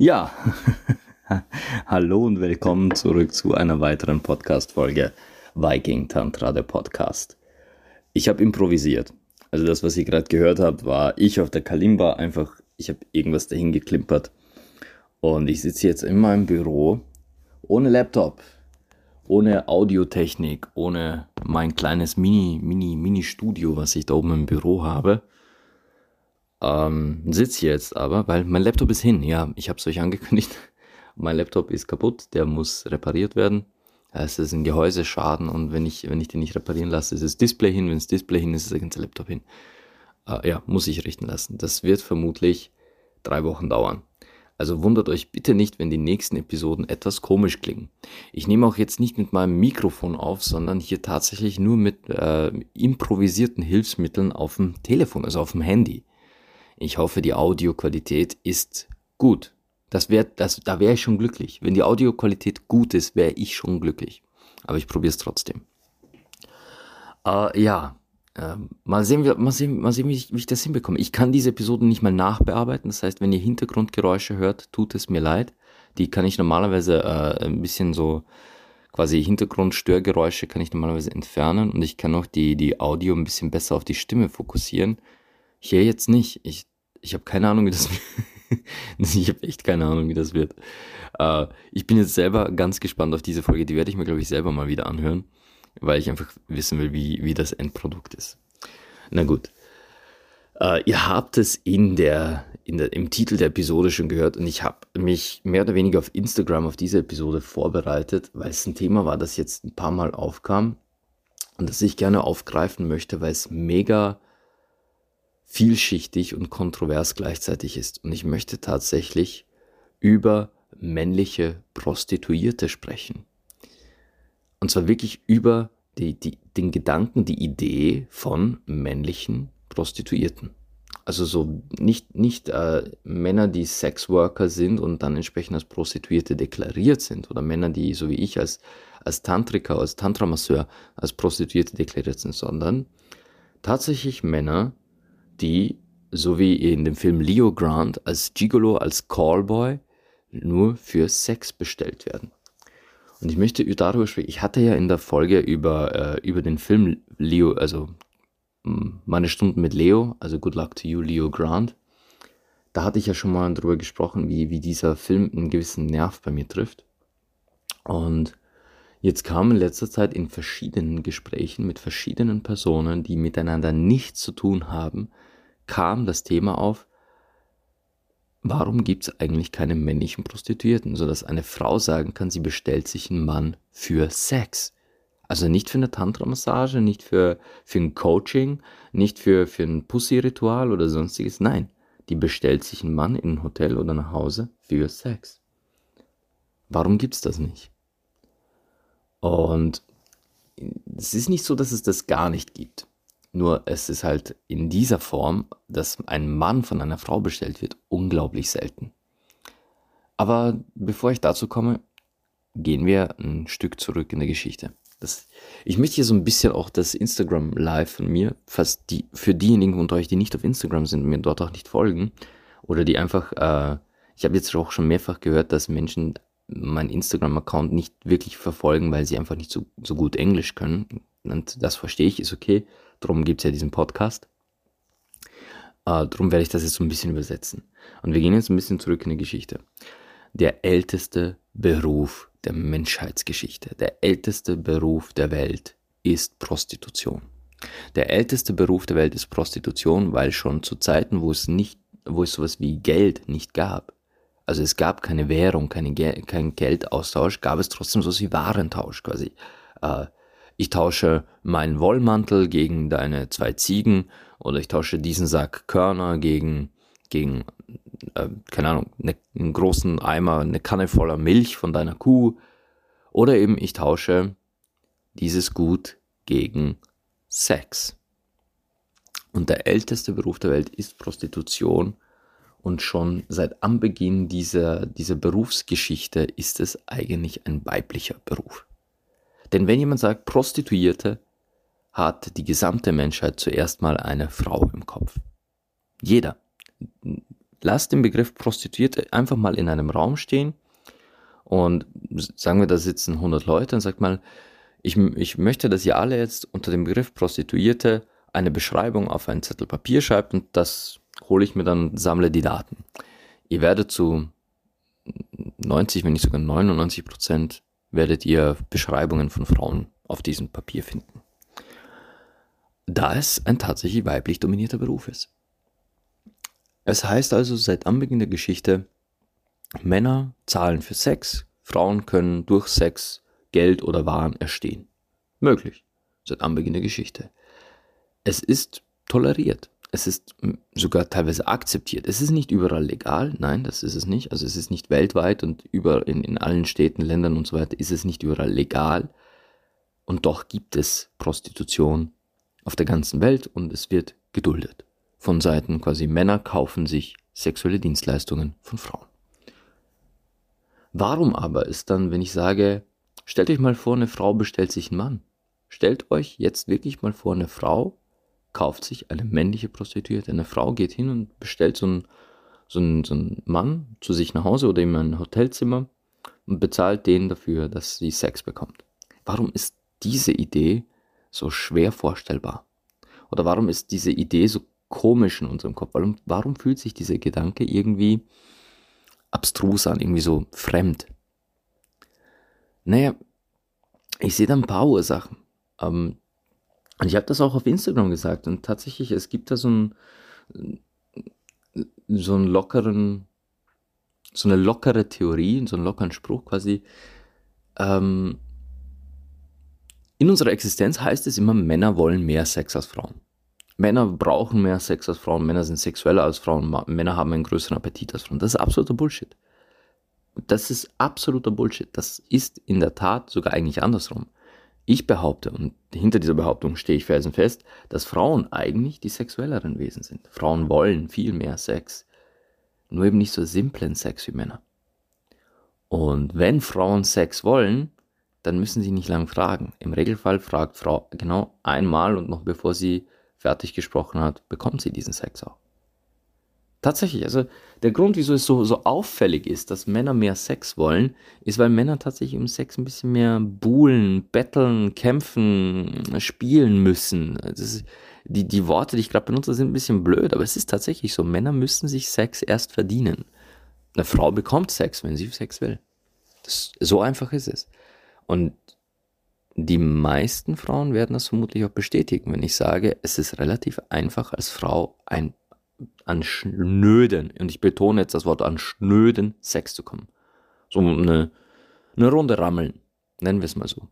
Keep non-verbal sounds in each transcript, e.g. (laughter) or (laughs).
Ja, (laughs) hallo und willkommen zurück zu einer weiteren Podcast-Folge Viking Tantra, der Podcast. Ich habe improvisiert. Also das, was ihr gerade gehört habt, war ich auf der Kalimba einfach, ich habe irgendwas dahin geklimpert. Und ich sitze jetzt in meinem Büro ohne Laptop, ohne Audiotechnik, ohne mein kleines Mini, Mini, Mini-Studio, was ich da oben im Büro habe ähm, sitze jetzt aber, weil mein Laptop ist hin. Ja, ich habe es euch angekündigt. (laughs) mein Laptop ist kaputt, der muss repariert werden. Es ist ein Gehäuseschaden und wenn ich, wenn ich den nicht reparieren lasse, ist das Display hin. Wenn das Display hin ist, ist der ganze Laptop hin. Äh, ja, muss ich richten lassen. Das wird vermutlich drei Wochen dauern. Also wundert euch bitte nicht, wenn die nächsten Episoden etwas komisch klingen. Ich nehme auch jetzt nicht mit meinem Mikrofon auf, sondern hier tatsächlich nur mit äh, improvisierten Hilfsmitteln auf dem Telefon, also auf dem Handy. Ich hoffe, die Audioqualität ist gut. Das wär, das, da wäre ich schon glücklich. Wenn die Audioqualität gut ist, wäre ich schon glücklich. Aber ich probiere es trotzdem. Äh, ja, äh, mal sehen, mal sehen, mal sehen wie, ich, wie ich das hinbekomme. Ich kann diese Episoden nicht mal nachbearbeiten. Das heißt, wenn ihr Hintergrundgeräusche hört, tut es mir leid. Die kann ich normalerweise äh, ein bisschen so quasi Hintergrundstörgeräusche kann ich normalerweise entfernen und ich kann auch die, die Audio ein bisschen besser auf die Stimme fokussieren. Hier jetzt nicht. Ich, ich habe keine Ahnung, wie das wird. (laughs) ich habe echt keine Ahnung, wie das wird. Äh, ich bin jetzt selber ganz gespannt auf diese Folge. Die werde ich mir, glaube ich, selber mal wieder anhören, weil ich einfach wissen will, wie, wie das Endprodukt ist. Na gut. Äh, ihr habt es in der, in der, im Titel der Episode schon gehört und ich habe mich mehr oder weniger auf Instagram auf diese Episode vorbereitet, weil es ein Thema war, das jetzt ein paar Mal aufkam und das ich gerne aufgreifen möchte, weil es mega vielschichtig und kontrovers gleichzeitig ist. Und ich möchte tatsächlich über männliche Prostituierte sprechen. Und zwar wirklich über die, die, den Gedanken, die Idee von männlichen Prostituierten. Also so nicht, nicht äh, Männer, die Sexworker sind und dann entsprechend als Prostituierte deklariert sind oder Männer, die so wie ich als, als Tantriker, als Tantramasseur als Prostituierte deklariert sind, sondern tatsächlich Männer, die, so wie in dem Film Leo Grant, als Gigolo, als Callboy nur für Sex bestellt werden. Und ich möchte darüber sprechen. Ich hatte ja in der Folge über, äh, über den Film Leo, also meine Stunden mit Leo, also Good Luck to You, Leo Grant. Da hatte ich ja schon mal darüber gesprochen, wie, wie dieser Film einen gewissen Nerv bei mir trifft. Und jetzt kam in letzter Zeit in verschiedenen Gesprächen mit verschiedenen Personen, die miteinander nichts zu tun haben, kam das Thema auf, warum gibt es eigentlich keine männlichen Prostituierten, sodass eine Frau sagen kann, sie bestellt sich einen Mann für Sex. Also nicht für eine Tantra-Massage, nicht für, für ein Coaching, nicht für, für ein Pussy-Ritual oder sonstiges. Nein, die bestellt sich einen Mann in ein Hotel oder nach Hause für Sex. Warum gibt es das nicht? Und es ist nicht so, dass es das gar nicht gibt. Nur es ist halt in dieser Form, dass ein Mann von einer Frau bestellt wird, unglaublich selten. Aber bevor ich dazu komme, gehen wir ein Stück zurück in der Geschichte. Das, ich möchte hier so ein bisschen auch das Instagram Live von mir, fast die, für diejenigen unter euch, die nicht auf Instagram sind und mir dort auch nicht folgen, oder die einfach, äh, ich habe jetzt auch schon mehrfach gehört, dass Menschen meinen Instagram-Account nicht wirklich verfolgen, weil sie einfach nicht so, so gut Englisch können. Und das verstehe ich, ist okay. Darum gibt es ja diesen Podcast. Äh, darum werde ich das jetzt so ein bisschen übersetzen. Und wir gehen jetzt ein bisschen zurück in die Geschichte. Der älteste Beruf der Menschheitsgeschichte, der älteste Beruf der Welt ist Prostitution. Der älteste Beruf der Welt ist Prostitution, weil schon zu Zeiten, wo es nicht, wo es sowas wie Geld nicht gab, also es gab keine Währung, keine, kein Geldaustausch, gab es trotzdem so wie Warentausch quasi. Äh, ich tausche meinen Wollmantel gegen deine zwei Ziegen oder ich tausche diesen Sack Körner gegen, gegen äh, keine Ahnung, ne, einen großen Eimer, eine Kanne voller Milch von deiner Kuh. Oder eben ich tausche dieses Gut gegen Sex. Und der älteste Beruf der Welt ist Prostitution. Und schon seit Anbeginn dieser, dieser Berufsgeschichte ist es eigentlich ein weiblicher Beruf. Denn wenn jemand sagt Prostituierte, hat die gesamte Menschheit zuerst mal eine Frau im Kopf. Jeder. lasst den Begriff Prostituierte einfach mal in einem Raum stehen und sagen wir, da sitzen 100 Leute und sagt mal, ich, ich möchte, dass ihr alle jetzt unter dem Begriff Prostituierte eine Beschreibung auf einen Zettel Papier schreibt und das hole ich mir dann, sammle die Daten. Ihr werdet zu 90, wenn nicht sogar 99 Prozent, werdet ihr Beschreibungen von Frauen auf diesem Papier finden. Da es ein tatsächlich weiblich dominierter Beruf ist. Es heißt also seit Anbeginn der Geschichte, Männer zahlen für Sex, Frauen können durch Sex Geld oder Waren erstehen. Möglich, seit Anbeginn der Geschichte. Es ist toleriert. Es ist sogar teilweise akzeptiert. Es ist nicht überall legal, nein, das ist es nicht. Also es ist nicht weltweit und über in, in allen Städten, Ländern und so weiter ist es nicht überall legal. Und doch gibt es Prostitution auf der ganzen Welt und es wird geduldet. Von Seiten quasi Männer kaufen sich sexuelle Dienstleistungen von Frauen. Warum aber ist dann, wenn ich sage, stellt euch mal vor, eine Frau bestellt sich einen Mann. Stellt euch jetzt wirklich mal vor, eine Frau kauft sich eine männliche Prostituierte. Eine Frau geht hin und bestellt so einen, so einen, so einen Mann zu sich nach Hause oder in ein Hotelzimmer und bezahlt den dafür, dass sie Sex bekommt. Warum ist diese Idee so schwer vorstellbar? Oder warum ist diese Idee so komisch in unserem Kopf? Warum, warum fühlt sich dieser Gedanke irgendwie abstrus an, irgendwie so fremd? Naja, ich sehe da ein paar Ursachen. Ähm, und ich habe das auch auf Instagram gesagt. Und tatsächlich, es gibt da so einen, so einen lockeren, so eine lockere Theorie, so einen lockeren Spruch quasi. Ähm, in unserer Existenz heißt es immer, Männer wollen mehr Sex als Frauen. Männer brauchen mehr Sex als Frauen, Männer sind sexueller als Frauen, Männer haben einen größeren Appetit als Frauen. Das ist absoluter Bullshit. Das ist absoluter Bullshit. Das ist in der Tat sogar eigentlich andersrum. Ich behaupte, und hinter dieser Behauptung stehe ich felsenfest, dass Frauen eigentlich die sexuelleren Wesen sind. Frauen wollen viel mehr Sex, nur eben nicht so simplen Sex wie Männer. Und wenn Frauen Sex wollen, dann müssen sie nicht lang fragen. Im Regelfall fragt Frau genau einmal und noch bevor sie fertig gesprochen hat, bekommt sie diesen Sex auch. Tatsächlich, also der Grund, wieso es so, so auffällig ist, dass Männer mehr Sex wollen, ist, weil Männer tatsächlich um Sex ein bisschen mehr buhlen, betteln, kämpfen, spielen müssen. Ist, die, die Worte, die ich gerade benutze, sind ein bisschen blöd, aber es ist tatsächlich so. Männer müssen sich Sex erst verdienen. Eine Frau bekommt Sex, wenn sie Sex will. Das, so einfach ist es. Und die meisten Frauen werden das vermutlich auch bestätigen, wenn ich sage, es ist relativ einfach als Frau ein an schnöden, und ich betone jetzt das Wort, an schnöden Sex zu kommen. So eine, eine Runde rammeln, nennen wir es mal so.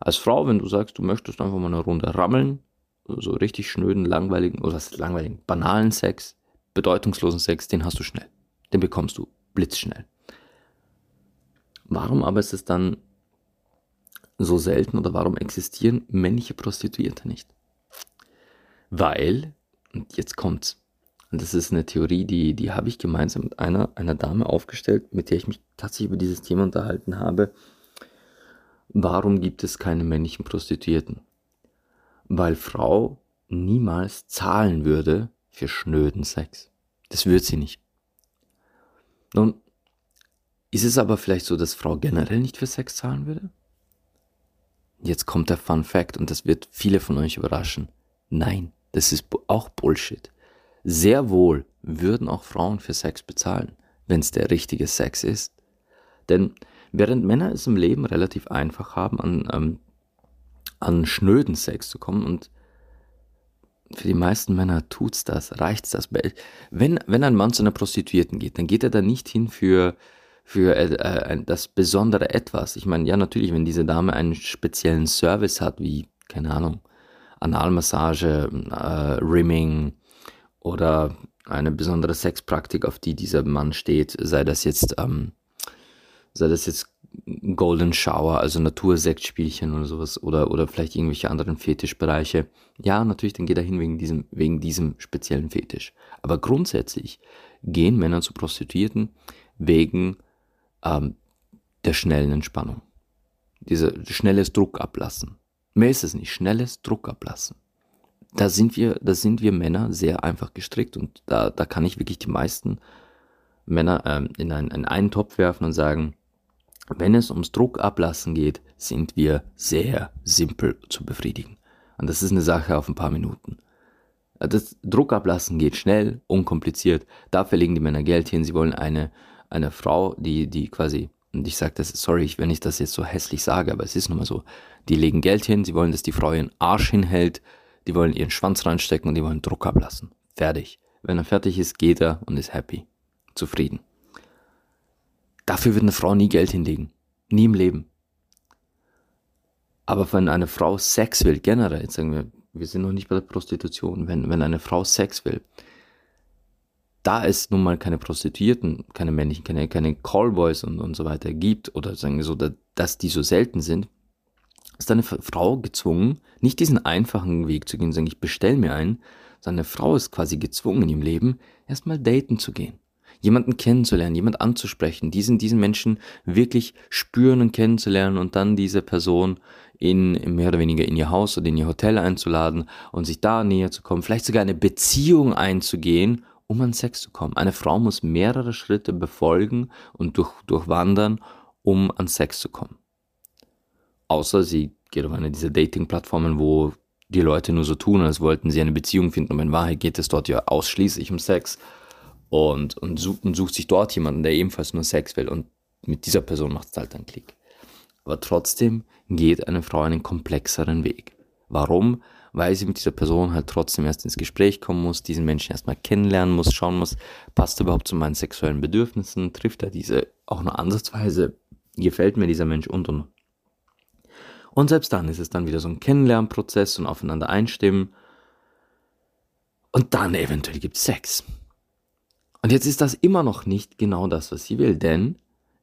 Als Frau, wenn du sagst, du möchtest einfach mal eine Runde rammeln, so richtig schnöden, langweiligen, oder was langweiligen, banalen Sex, bedeutungslosen Sex, den hast du schnell. Den bekommst du blitzschnell. Warum aber ist es dann so selten oder warum existieren männliche Prostituierte nicht? Weil, und jetzt kommt's, und das ist eine Theorie, die, die habe ich gemeinsam mit einer, einer Dame aufgestellt, mit der ich mich tatsächlich über dieses Thema unterhalten habe. Warum gibt es keine männlichen Prostituierten? Weil Frau niemals zahlen würde für schnöden Sex. Das wird sie nicht. Nun, ist es aber vielleicht so, dass Frau generell nicht für Sex zahlen würde? Jetzt kommt der Fun Fact und das wird viele von euch überraschen. Nein, das ist auch Bullshit. Sehr wohl würden auch Frauen für Sex bezahlen, wenn es der richtige Sex ist. Denn während Männer es im Leben relativ einfach haben, an, ähm, an schnöden Sex zu kommen und für die meisten Männer tut's das, reicht's das. Wenn, wenn ein Mann zu einer Prostituierten geht, dann geht er da nicht hin für, für äh, äh das besondere Etwas. Ich meine, ja, natürlich, wenn diese Dame einen speziellen Service hat, wie, keine Ahnung, Analmassage, äh, Rimming, oder eine besondere Sexpraktik, auf die dieser Mann steht, sei das jetzt, ähm, sei das jetzt Golden Shower, also Natursektspielchen oder sowas, oder, oder vielleicht irgendwelche anderen Fetischbereiche. Ja, natürlich, dann geht er hin wegen diesem, wegen diesem speziellen Fetisch. Aber grundsätzlich gehen Männer zu Prostituierten wegen ähm, der schnellen Entspannung. Dieser schnelles Druck ablassen. Mehr ist es nicht, schnelles Druck ablassen da sind wir, da sind wir Männer sehr einfach gestrickt und da, da kann ich wirklich die meisten Männer äh, in, einen, in einen Topf werfen und sagen, wenn es ums Druckablassen geht, sind wir sehr simpel zu befriedigen. Und das ist eine Sache auf ein paar Minuten. Das Druckablassen geht schnell, unkompliziert. Dafür legen die Männer Geld hin. Sie wollen eine, eine Frau, die, die quasi, und ich sage das, sorry, wenn ich das jetzt so hässlich sage, aber es ist nun mal so, die legen Geld hin, sie wollen, dass die Frau ihren Arsch hinhält, die wollen ihren Schwanz reinstecken und die wollen Druck ablassen. Fertig. Wenn er fertig ist, geht er und ist happy. Zufrieden. Dafür wird eine Frau nie Geld hinlegen. Nie im Leben. Aber wenn eine Frau Sex will, generell, jetzt sagen wir, wir sind noch nicht bei der Prostitution, wenn, wenn eine Frau Sex will, da es nun mal keine Prostituierten, keine männlichen, keine, keine Callboys und, und so weiter gibt, oder sagen wir so, dass die so selten sind, ist eine Frau gezwungen, nicht diesen einfachen Weg zu gehen, sagen, ich bestell mir einen, sondern eine Frau ist quasi gezwungen in ihrem Leben, erstmal daten zu gehen jemanden kennenzulernen, jemand anzusprechen, diesen, diesen Menschen wirklich spüren und kennenzulernen und dann diese Person in mehr oder weniger in ihr Haus oder in ihr Hotel einzuladen und sich da näher zu kommen, vielleicht sogar eine Beziehung einzugehen, um an Sex zu kommen. Eine Frau muss mehrere Schritte befolgen und durch, durchwandern, um an Sex zu kommen. Außer sie geht auf eine dieser Dating-Plattformen, wo die Leute nur so tun, als wollten sie eine Beziehung finden, und in Wahrheit geht es dort ja ausschließlich um Sex und, und, sucht, und sucht sich dort jemanden, der ebenfalls nur Sex will und mit dieser Person macht es halt einen Klick. Aber trotzdem geht eine Frau einen komplexeren Weg. Warum? Weil sie mit dieser Person halt trotzdem erst ins Gespräch kommen muss, diesen Menschen erstmal kennenlernen muss, schauen muss, passt er überhaupt zu meinen sexuellen Bedürfnissen, trifft er diese auch nur ansatzweise, gefällt mir dieser Mensch und und. Und selbst dann ist es dann wieder so ein Kennenlernprozess und aufeinander einstimmen. Und dann eventuell gibt es Sex. Und jetzt ist das immer noch nicht genau das, was sie will, denn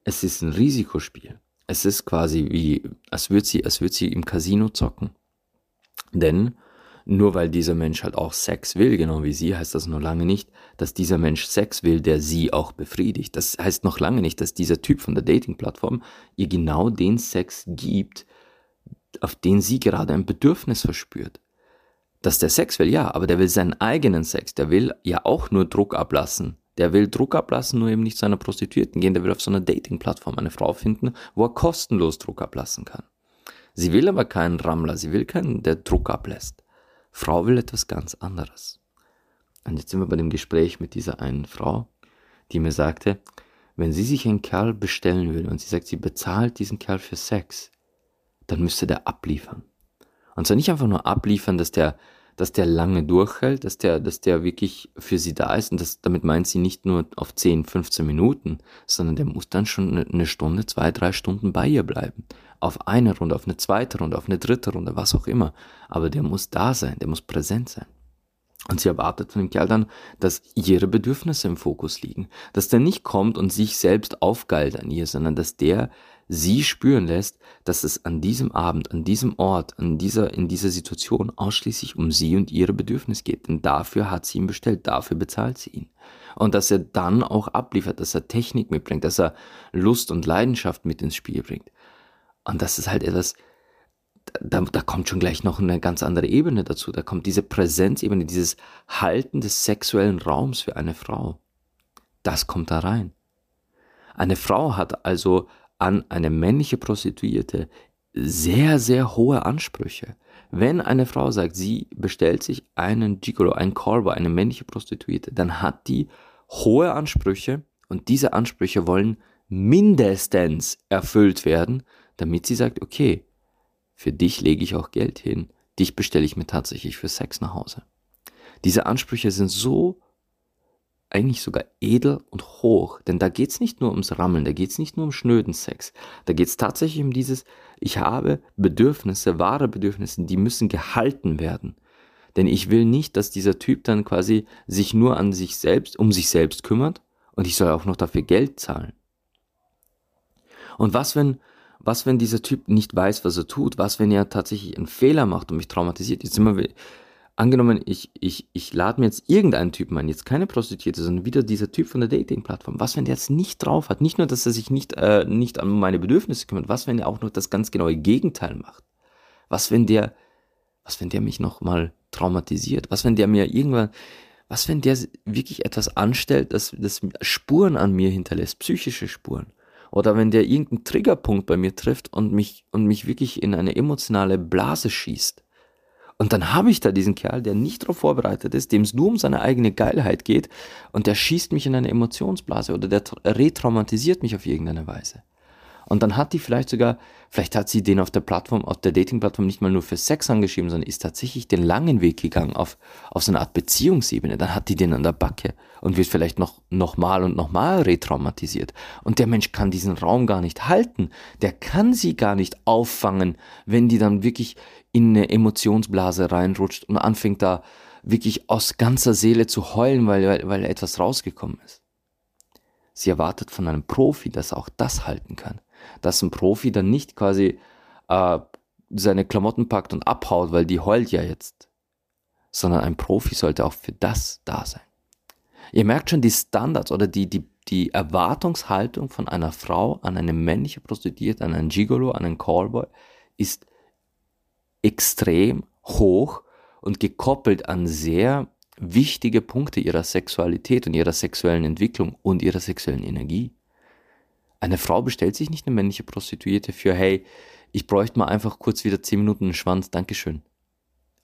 es ist ein Risikospiel. Es ist quasi wie, als würde sie, als würde sie im Casino zocken. Denn nur weil dieser Mensch halt auch Sex will, genau wie sie, heißt das noch lange nicht, dass dieser Mensch Sex will, der sie auch befriedigt. Das heißt noch lange nicht, dass dieser Typ von der Dating-Plattform ihr genau den Sex gibt, auf den sie gerade ein Bedürfnis verspürt dass der Sex will, ja, aber der will seinen eigenen Sex. Der will ja auch nur Druck ablassen. Der will Druck ablassen, nur eben nicht zu einer Prostituierten gehen. Der will auf so einer Dating-Plattform eine Frau finden, wo er kostenlos Druck ablassen kann. Sie will aber keinen Rammler. Sie will keinen, der Druck ablässt. Frau will etwas ganz anderes. Und jetzt sind wir bei dem Gespräch mit dieser einen Frau, die mir sagte, wenn sie sich einen Kerl bestellen will und sie sagt, sie bezahlt diesen Kerl für Sex, dann müsste der abliefern. Und zwar nicht einfach nur abliefern, dass der dass der lange durchhält, dass der, dass der wirklich für sie da ist und das, damit meint sie nicht nur auf 10, 15 Minuten, sondern der muss dann schon eine Stunde, zwei, drei Stunden bei ihr bleiben. Auf eine Runde, auf eine zweite Runde, auf eine dritte Runde, was auch immer. Aber der muss da sein, der muss präsent sein. Und sie erwartet von dem Kerl dann, dass ihre Bedürfnisse im Fokus liegen. Dass der nicht kommt und sich selbst aufgeilt an ihr, sondern dass der sie spüren lässt, dass es an diesem Abend, an diesem Ort, an dieser, in dieser Situation ausschließlich um sie und ihre Bedürfnisse geht. Denn dafür hat sie ihn bestellt, dafür bezahlt sie ihn. Und dass er dann auch abliefert, dass er Technik mitbringt, dass er Lust und Leidenschaft mit ins Spiel bringt. Und das ist halt etwas, da, da kommt schon gleich noch eine ganz andere Ebene dazu. Da kommt diese Präsenzebene, dieses Halten des sexuellen Raums für eine Frau. Das kommt da rein. Eine Frau hat also an eine männliche Prostituierte sehr, sehr hohe Ansprüche. Wenn eine Frau sagt, sie bestellt sich einen Gigolo, einen Callboy, eine männliche Prostituierte, dann hat die hohe Ansprüche und diese Ansprüche wollen mindestens erfüllt werden, damit sie sagt, okay, für dich lege ich auch Geld hin, dich bestelle ich mir tatsächlich für Sex nach Hause. Diese Ansprüche sind so eigentlich sogar edel und hoch, denn da geht es nicht nur ums Rammeln, da geht es nicht nur um schnöden Sex, da geht es tatsächlich um dieses, ich habe Bedürfnisse, wahre Bedürfnisse, die müssen gehalten werden. Denn ich will nicht, dass dieser Typ dann quasi sich nur an sich selbst, um sich selbst kümmert und ich soll auch noch dafür Geld zahlen. Und was wenn, was wenn dieser Typ nicht weiß, was er tut? Was wenn er tatsächlich einen Fehler macht und mich traumatisiert? Jetzt sind wir, angenommen, ich, ich, ich lade mir jetzt irgendeinen Typen ein, jetzt keine Prostituierte, sondern wieder dieser Typ von der Dating-Plattform. Was, wenn der jetzt nicht drauf hat? Nicht nur, dass er sich nicht, äh, nicht an meine Bedürfnisse kümmert, was, wenn er auch noch das ganz genaue Gegenteil macht? Was, wenn der, was, wenn der mich nochmal traumatisiert? Was, wenn der mir irgendwann, was, wenn der wirklich etwas anstellt, das, das Spuren an mir hinterlässt, psychische Spuren? Oder wenn der irgendeinen Triggerpunkt bei mir trifft und mich, und mich wirklich in eine emotionale Blase schießt. Und dann habe ich da diesen Kerl, der nicht darauf vorbereitet ist, dem es nur um seine eigene Geilheit geht und der schießt mich in eine Emotionsblase oder der retraumatisiert mich auf irgendeine Weise. Und dann hat die vielleicht sogar, vielleicht hat sie den auf der Plattform, auf der Dating-Plattform nicht mal nur für Sex angeschrieben, sondern ist tatsächlich den langen Weg gegangen auf, auf so eine Art Beziehungsebene. Dann hat die den an der Backe und wird vielleicht noch, noch mal und noch mal retraumatisiert. Und der Mensch kann diesen Raum gar nicht halten. Der kann sie gar nicht auffangen, wenn die dann wirklich in eine Emotionsblase reinrutscht und anfängt da wirklich aus ganzer Seele zu heulen, weil, weil, weil etwas rausgekommen ist. Sie erwartet von einem Profi, dass er auch das halten kann dass ein Profi dann nicht quasi äh, seine Klamotten packt und abhaut, weil die heult ja jetzt, sondern ein Profi sollte auch für das da sein. Ihr merkt schon die Standards oder die, die, die Erwartungshaltung von einer Frau an eine männliche Prostituierte, an einen Gigolo, an einen Callboy ist extrem hoch und gekoppelt an sehr wichtige Punkte ihrer Sexualität und ihrer sexuellen Entwicklung und ihrer sexuellen Energie. Eine Frau bestellt sich nicht eine männliche Prostituierte für, hey, ich bräuchte mal einfach kurz wieder 10 Minuten einen Schwanz, Dankeschön.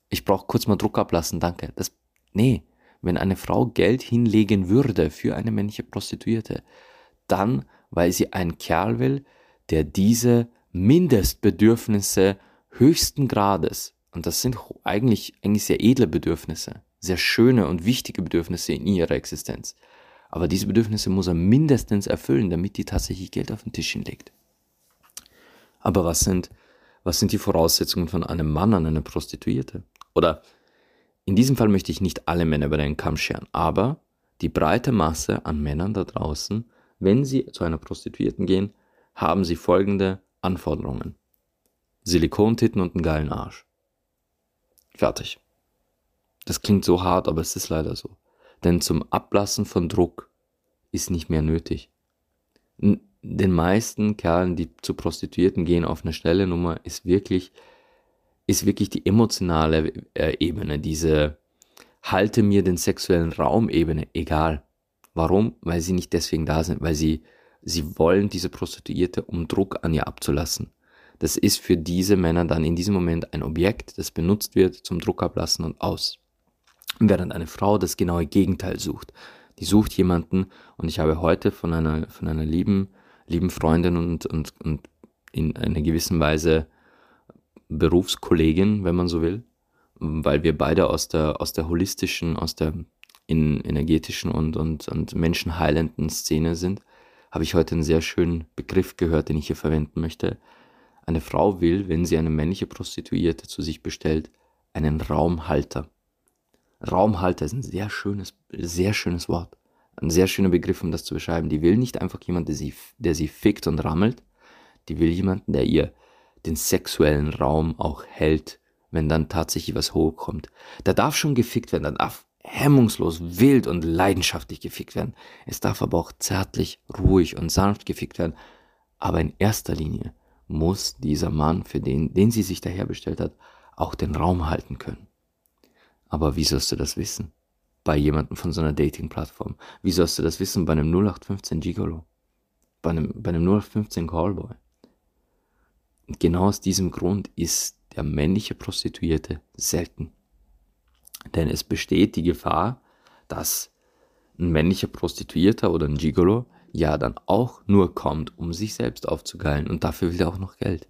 Ich brauche kurz mal Druck ablassen, danke. Das, nee, wenn eine Frau Geld hinlegen würde für eine männliche Prostituierte, dann, weil sie einen Kerl will, der diese Mindestbedürfnisse höchsten Grades, und das sind eigentlich, eigentlich sehr edle Bedürfnisse, sehr schöne und wichtige Bedürfnisse in ihrer Existenz, aber diese Bedürfnisse muss er mindestens erfüllen, damit die tatsächlich Geld auf den Tisch hinlegt. Aber was sind, was sind die Voraussetzungen von einem Mann an eine Prostituierte? Oder in diesem Fall möchte ich nicht alle Männer über den Kamm scheren, aber die breite Masse an Männern da draußen, wenn sie zu einer Prostituierten gehen, haben sie folgende Anforderungen. Silikontitten und einen geilen Arsch. Fertig. Das klingt so hart, aber es ist leider so denn zum Ablassen von Druck ist nicht mehr nötig. Den meisten Kerlen, die zu Prostituierten gehen auf eine schnelle Nummer, ist wirklich, ist wirklich die emotionale äh, Ebene, diese halte mir den sexuellen Raum Ebene, egal. Warum? Weil sie nicht deswegen da sind, weil sie, sie wollen diese Prostituierte, um Druck an ihr abzulassen. Das ist für diese Männer dann in diesem Moment ein Objekt, das benutzt wird zum Druck ablassen und aus. Während eine Frau das genaue Gegenteil sucht. Die sucht jemanden und ich habe heute von einer, von einer lieben, lieben Freundin und, und, und in einer gewissen Weise Berufskollegin, wenn man so will, weil wir beide aus der, aus der holistischen, aus der in energetischen und, und, und menschenheilenden Szene sind, habe ich heute einen sehr schönen Begriff gehört, den ich hier verwenden möchte. Eine Frau will, wenn sie eine männliche Prostituierte zu sich bestellt, einen Raumhalter. Raumhalter ist ein sehr schönes, sehr schönes Wort. Ein sehr schöner Begriff, um das zu beschreiben. Die will nicht einfach jemanden, der sie, der sie fickt und rammelt. Die will jemanden, der ihr den sexuellen Raum auch hält, wenn dann tatsächlich was hochkommt. Da darf schon gefickt werden, da darf hemmungslos, wild und leidenschaftlich gefickt werden. Es darf aber auch zärtlich, ruhig und sanft gefickt werden. Aber in erster Linie muss dieser Mann, für den, den sie sich daherbestellt hat, auch den Raum halten können. Aber wie sollst du das wissen? Bei jemandem von so einer Dating-Plattform. Wie sollst du das wissen bei einem 0815 Gigolo? Bei einem, bei einem 0815 Callboy? Und genau aus diesem Grund ist der männliche Prostituierte selten. Denn es besteht die Gefahr, dass ein männlicher Prostituierter oder ein Gigolo ja dann auch nur kommt, um sich selbst aufzugeilen und dafür will er auch noch Geld.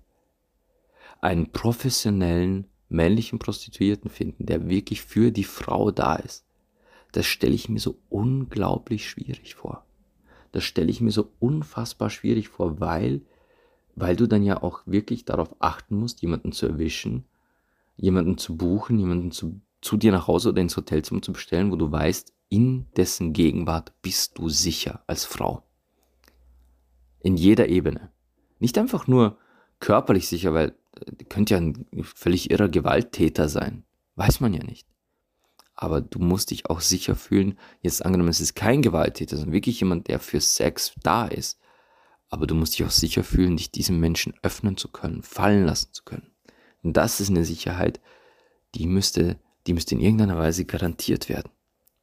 Einen professionellen männlichen Prostituierten finden, der wirklich für die Frau da ist, das stelle ich mir so unglaublich schwierig vor. Das stelle ich mir so unfassbar schwierig vor, weil, weil du dann ja auch wirklich darauf achten musst, jemanden zu erwischen, jemanden zu buchen, jemanden zu, zu dir nach Hause oder ins Hotelzimmer zu bestellen, wo du weißt, in dessen Gegenwart bist du sicher als Frau. In jeder Ebene. Nicht einfach nur körperlich sicher, weil könnte ja ein völlig irrer Gewalttäter sein. Weiß man ja nicht. Aber du musst dich auch sicher fühlen, jetzt angenommen, es ist kein Gewalttäter, sondern wirklich jemand, der für Sex da ist. Aber du musst dich auch sicher fühlen, dich diesem Menschen öffnen zu können, fallen lassen zu können. Und das ist eine Sicherheit, die müsste, die müsste in irgendeiner Weise garantiert werden.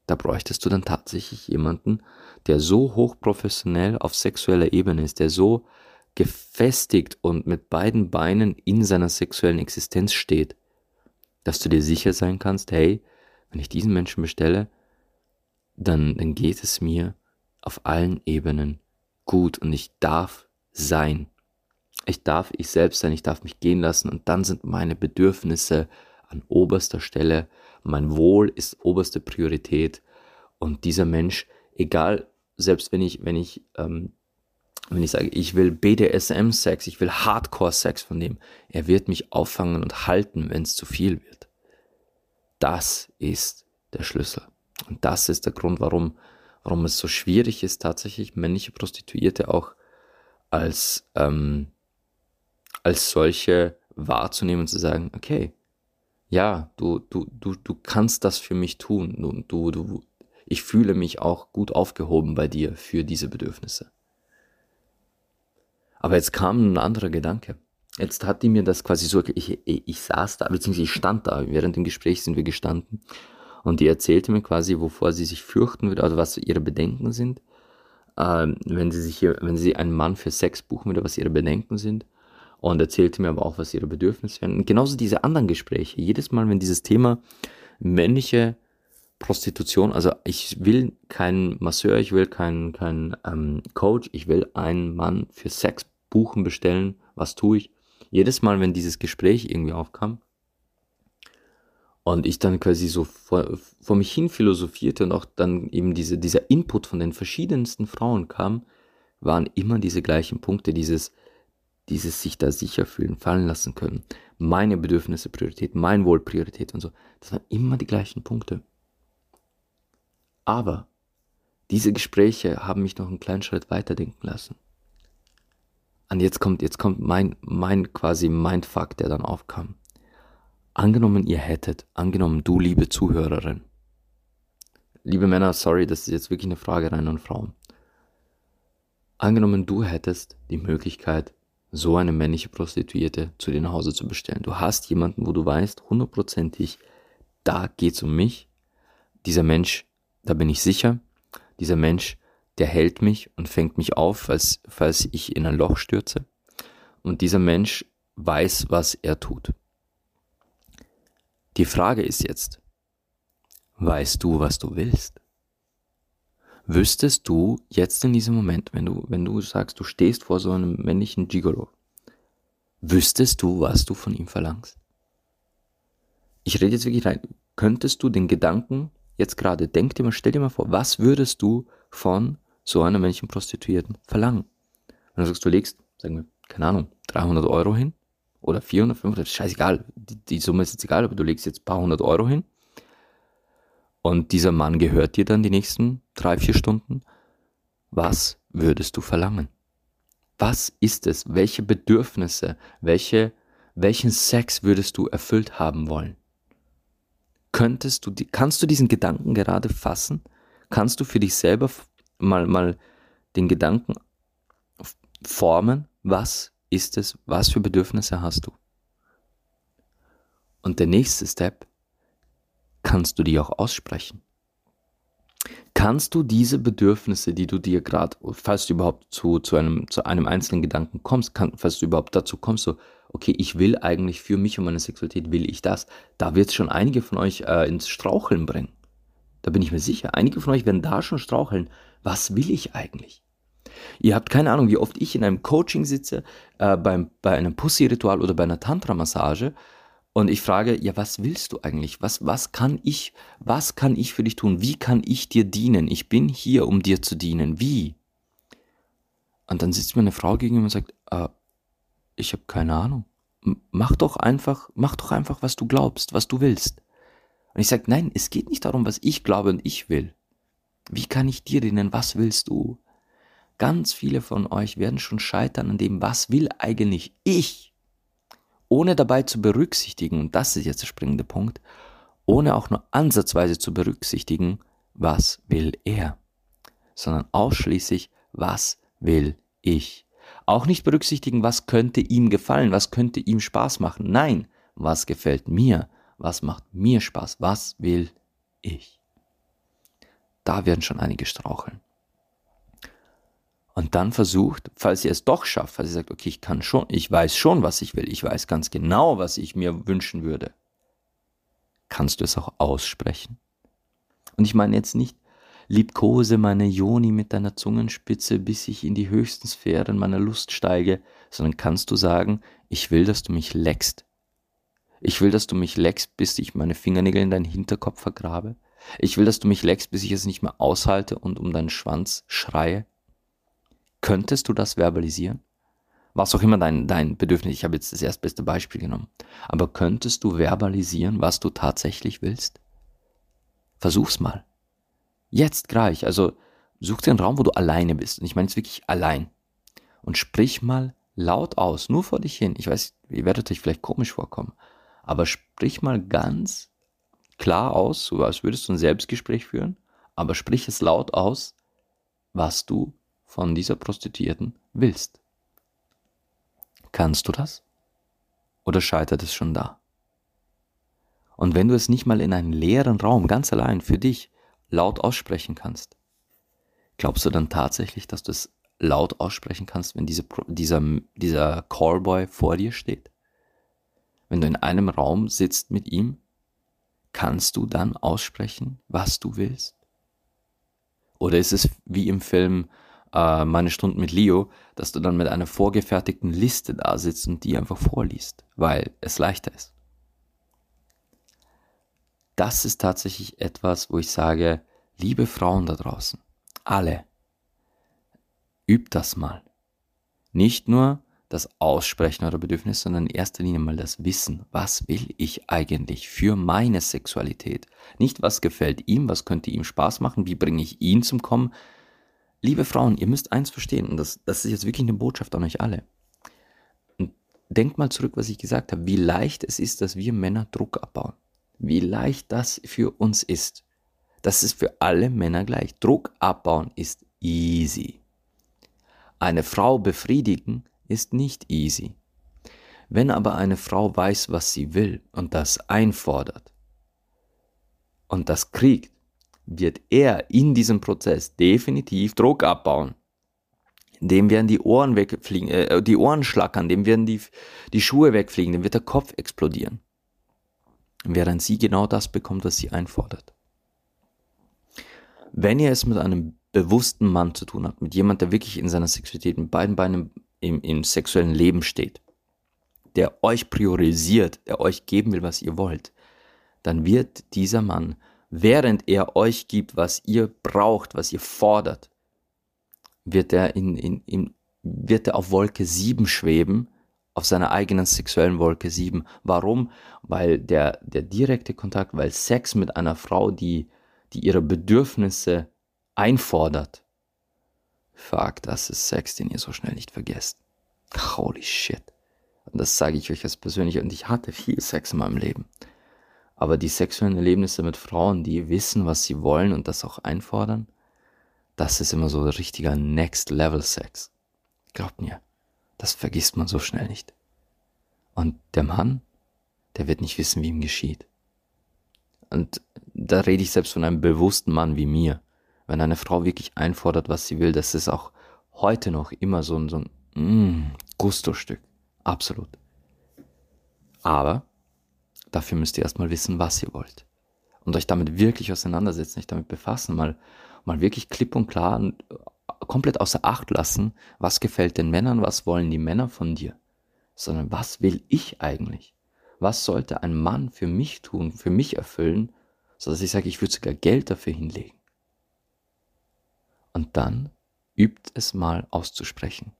Da bräuchtest du dann tatsächlich jemanden, der so hochprofessionell auf sexueller Ebene ist, der so gefestigt und mit beiden Beinen in seiner sexuellen Existenz steht, dass du dir sicher sein kannst, hey, wenn ich diesen Menschen bestelle, dann, dann geht es mir auf allen Ebenen gut und ich darf sein. Ich darf ich selbst sein, ich darf mich gehen lassen und dann sind meine Bedürfnisse an oberster Stelle. Mein Wohl ist oberste Priorität und dieser Mensch, egal, selbst wenn ich, wenn ich, ähm, wenn ich sage, ich will BDSM-Sex, ich will Hardcore-Sex von dem, er wird mich auffangen und halten, wenn es zu viel wird. Das ist der Schlüssel. Und das ist der Grund, warum, warum es so schwierig ist, tatsächlich männliche Prostituierte auch als, ähm, als solche wahrzunehmen und zu sagen, okay, ja, du, du, du, du kannst das für mich tun. Du, du, du, ich fühle mich auch gut aufgehoben bei dir für diese Bedürfnisse. Aber jetzt kam ein anderer Gedanke. Jetzt hat die mir das quasi so, ich, ich saß da, beziehungsweise ich stand da, während dem Gespräch sind wir gestanden und die erzählte mir quasi, wovor sie sich fürchten würde, also was ihre Bedenken sind, ähm, wenn sie sich wenn sie einen Mann für Sex buchen würde, was ihre Bedenken sind und erzählte mir aber auch, was ihre Bedürfnisse wären. Und genauso diese anderen Gespräche. Jedes Mal, wenn dieses Thema männliche Prostitution, also ich will keinen Masseur, ich will keinen keinen ähm, Coach, ich will einen Mann für Sex buchen, bestellen, was tue ich? Jedes Mal, wenn dieses Gespräch irgendwie aufkam und ich dann quasi so vor, vor mich hin philosophierte und auch dann eben diese, dieser Input von den verschiedensten Frauen kam, waren immer diese gleichen Punkte, dieses, dieses sich da sicher fühlen, fallen lassen können, meine Bedürfnisse Priorität, mein Wohl Priorität und so. Das waren immer die gleichen Punkte. Aber diese Gespräche haben mich noch einen kleinen Schritt weiterdenken lassen. Und jetzt kommt, jetzt kommt mein, mein quasi Mindfuck, der dann aufkam. Angenommen, ihr hättet, angenommen, du, liebe Zuhörerin, liebe Männer, sorry, das ist jetzt wirklich eine Frage rein an Frauen. Angenommen, du hättest die Möglichkeit, so eine männliche Prostituierte zu dir nach Hause zu bestellen. Du hast jemanden, wo du weißt, hundertprozentig, da geht's um mich. Dieser Mensch, da bin ich sicher. Dieser Mensch, der hält mich und fängt mich auf, falls, falls ich in ein Loch stürze. Und dieser Mensch weiß, was er tut. Die Frage ist jetzt, weißt du, was du willst? Wüsstest du jetzt in diesem Moment, wenn du, wenn du sagst, du stehst vor so einem männlichen Gigolo, wüsstest du, was du von ihm verlangst? Ich rede jetzt wirklich rein. Könntest du den Gedanken jetzt gerade, denk dir mal, stell dir mal vor, was würdest du von so einer männlichen Prostituierten verlangen? Wenn du sagst, du legst, sagen wir, keine Ahnung, 300 Euro hin oder 400, 500, scheißegal, die, die Summe ist jetzt egal, aber du legst jetzt ein paar hundert Euro hin und dieser Mann gehört dir dann die nächsten drei, vier Stunden, was würdest du verlangen? Was ist es? Welche Bedürfnisse, welche, welchen Sex würdest du erfüllt haben wollen? Könntest du, kannst du diesen Gedanken gerade fassen? Kannst du für dich selber mal, mal den Gedanken formen? Was ist es? Was für Bedürfnisse hast du? Und der nächste Step kannst du die auch aussprechen? Kannst du diese Bedürfnisse, die du dir gerade, falls du überhaupt zu, zu, einem, zu einem einzelnen Gedanken kommst, kann, falls du überhaupt dazu kommst, so, okay, ich will eigentlich für mich und meine Sexualität, will ich das, da wird es schon einige von euch äh, ins Straucheln bringen. Da bin ich mir sicher. Einige von euch werden da schon straucheln. Was will ich eigentlich? Ihr habt keine Ahnung, wie oft ich in einem Coaching sitze, äh, beim, bei einem Pussy-Ritual oder bei einer Tantra-Massage und ich frage, ja, was willst du eigentlich? Was, was kann ich, was kann ich für dich tun? Wie kann ich dir dienen? Ich bin hier, um dir zu dienen. Wie? Und dann sitzt mir eine Frau gegenüber und sagt, äh, ich habe keine Ahnung. Mach doch einfach, mach doch einfach, was du glaubst, was du willst. Und ich sage, nein, es geht nicht darum, was ich glaube und ich will. Wie kann ich dir dienen? Was willst du? Ganz viele von euch werden schon scheitern an dem, was will eigentlich ich? Ohne dabei zu berücksichtigen, und das ist jetzt der springende Punkt, ohne auch nur ansatzweise zu berücksichtigen, was will er, sondern ausschließlich, was will ich. Auch nicht berücksichtigen, was könnte ihm gefallen, was könnte ihm Spaß machen. Nein, was gefällt mir, was macht mir Spaß, was will ich. da werden schon einige straucheln. Und dann versucht, falls ihr es doch schafft, falls ihr sagt, okay, ich kann schon, ich weiß schon, was ich will, ich weiß ganz genau, was ich mir wünschen würde, kannst du es auch aussprechen. Und ich meine jetzt nicht, liebkose meine Joni mit deiner Zungenspitze, bis ich in die höchsten Sphären meiner Lust steige, sondern kannst du sagen, ich will, dass du mich leckst. Ich will, dass du mich leckst, bis ich meine Fingernägel in deinen Hinterkopf vergrabe. Ich will, dass du mich leckst, bis ich es nicht mehr aushalte und um deinen Schwanz schreie. Könntest du das verbalisieren? Was auch immer dein, dein Bedürfnis, ich habe jetzt das erstbeste Beispiel genommen. Aber könntest du verbalisieren, was du tatsächlich willst? Versuch's mal. Jetzt gleich. Also such dir einen Raum, wo du alleine bist. Und ich meine jetzt wirklich allein. Und sprich mal laut aus, nur vor dich hin. Ich weiß, ihr werdet euch vielleicht komisch vorkommen. Aber sprich mal ganz klar aus, so als würdest du ein Selbstgespräch führen. Aber sprich es laut aus, was du von dieser Prostituierten willst. Kannst du das? Oder scheitert es schon da? Und wenn du es nicht mal in einen leeren Raum ganz allein für dich laut aussprechen kannst, glaubst du dann tatsächlich, dass du es laut aussprechen kannst, wenn diese, dieser, dieser Callboy vor dir steht? Wenn du in einem Raum sitzt mit ihm, kannst du dann aussprechen, was du willst? Oder ist es wie im Film äh, Meine Stunden mit Leo, dass du dann mit einer vorgefertigten Liste da sitzt und die einfach vorliest, weil es leichter ist? das ist tatsächlich etwas, wo ich sage, liebe Frauen da draußen, alle, übt das mal. Nicht nur das Aussprechen eurer Bedürfnisse, sondern in erster Linie mal das Wissen, was will ich eigentlich für meine Sexualität? Nicht, was gefällt ihm, was könnte ihm Spaß machen, wie bringe ich ihn zum Kommen. Liebe Frauen, ihr müsst eins verstehen, und das, das ist jetzt wirklich eine Botschaft an euch alle. Denkt mal zurück, was ich gesagt habe, wie leicht es ist, dass wir Männer Druck abbauen wie leicht das für uns ist. Das ist für alle Männer gleich. Druck abbauen ist easy. Eine Frau befriedigen ist nicht easy. Wenn aber eine Frau weiß, was sie will und das einfordert und das kriegt, wird er in diesem Prozess definitiv Druck abbauen. Dem werden die Ohren wegfliegen, äh, die Ohren schlackern, dem werden die, die Schuhe wegfliegen, dem wird der Kopf explodieren während sie genau das bekommt, was sie einfordert. Wenn ihr es mit einem bewussten Mann zu tun habt, mit jemand, der wirklich in seiner Sexualität mit beiden Beinen im, im sexuellen Leben steht, der euch priorisiert, der euch geben will, was ihr wollt, dann wird dieser Mann, während er euch gibt, was ihr braucht, was ihr fordert, wird er in, in, in, wird er auf Wolke 7 schweben auf seiner eigenen sexuellen Wolke 7. Warum? Weil der, der direkte Kontakt, weil Sex mit einer Frau, die, die ihre Bedürfnisse einfordert, fuck, das ist Sex, den ihr so schnell nicht vergesst. Holy shit. Und das sage ich euch als persönlich. Und ich hatte viel Sex in meinem Leben. Aber die sexuellen Erlebnisse mit Frauen, die wissen, was sie wollen und das auch einfordern, das ist immer so richtiger Next Level Sex. Glaubt mir. Das vergisst man so schnell nicht. Und der Mann, der wird nicht wissen, wie ihm geschieht. Und da rede ich selbst von einem bewussten Mann wie mir. Wenn eine Frau wirklich einfordert, was sie will, das ist auch heute noch immer so ein, so ein mm, Gusto-Stück. Absolut. Aber dafür müsst ihr erstmal wissen, was ihr wollt. Und euch damit wirklich auseinandersetzen, euch damit befassen, mal, mal wirklich klipp und klar und komplett außer Acht lassen, was gefällt den Männern, was wollen die Männer von dir, sondern was will ich eigentlich? Was sollte ein Mann für mich tun, für mich erfüllen, sodass ich sage, ich würde sogar Geld dafür hinlegen. Und dann übt es mal auszusprechen.